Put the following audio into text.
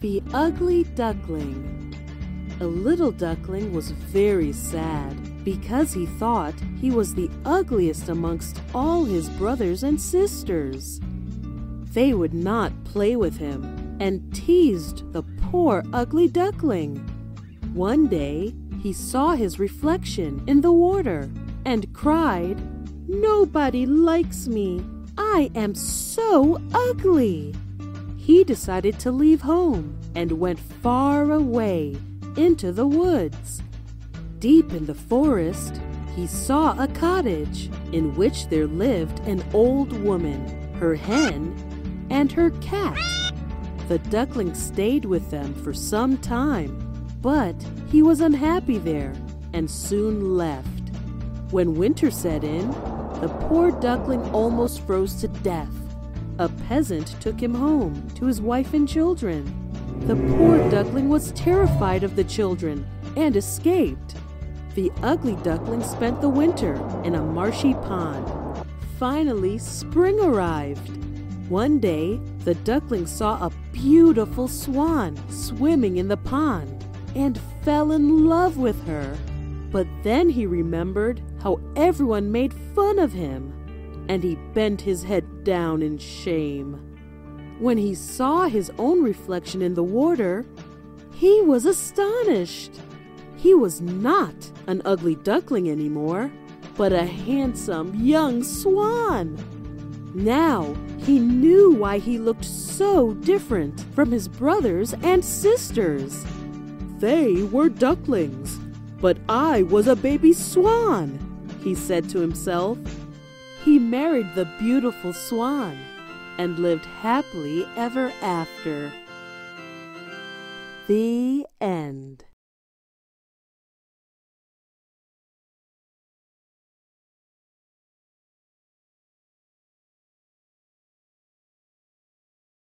The Ugly Duckling A little duckling was very sad because he thought he was the ugliest amongst all his brothers and sisters. They would not play with him and teased the poor ugly duckling. One day he saw his reflection in the water and cried, Nobody likes me. I am so ugly. He decided to leave home and went far away into the woods. Deep in the forest, he saw a cottage in which there lived an old woman, her hen, and her cat. The duckling stayed with them for some time, but he was unhappy there and soon left. When winter set in, the poor duckling almost froze to death. A peasant took him home to his wife and children. The poor duckling was terrified of the children and escaped. The ugly duckling spent the winter in a marshy pond. Finally, spring arrived. One day, the duckling saw a beautiful swan swimming in the pond and fell in love with her. But then he remembered how everyone made fun of him, and he bent his head down in shame. When he saw his own reflection in the water, he was astonished. He was not an ugly duckling anymore, but a handsome young swan. Now he knew why he looked so different from his brothers and sisters. They were ducklings, but I was a baby swan, he said to himself. He married the beautiful swan and lived happily ever after. The end.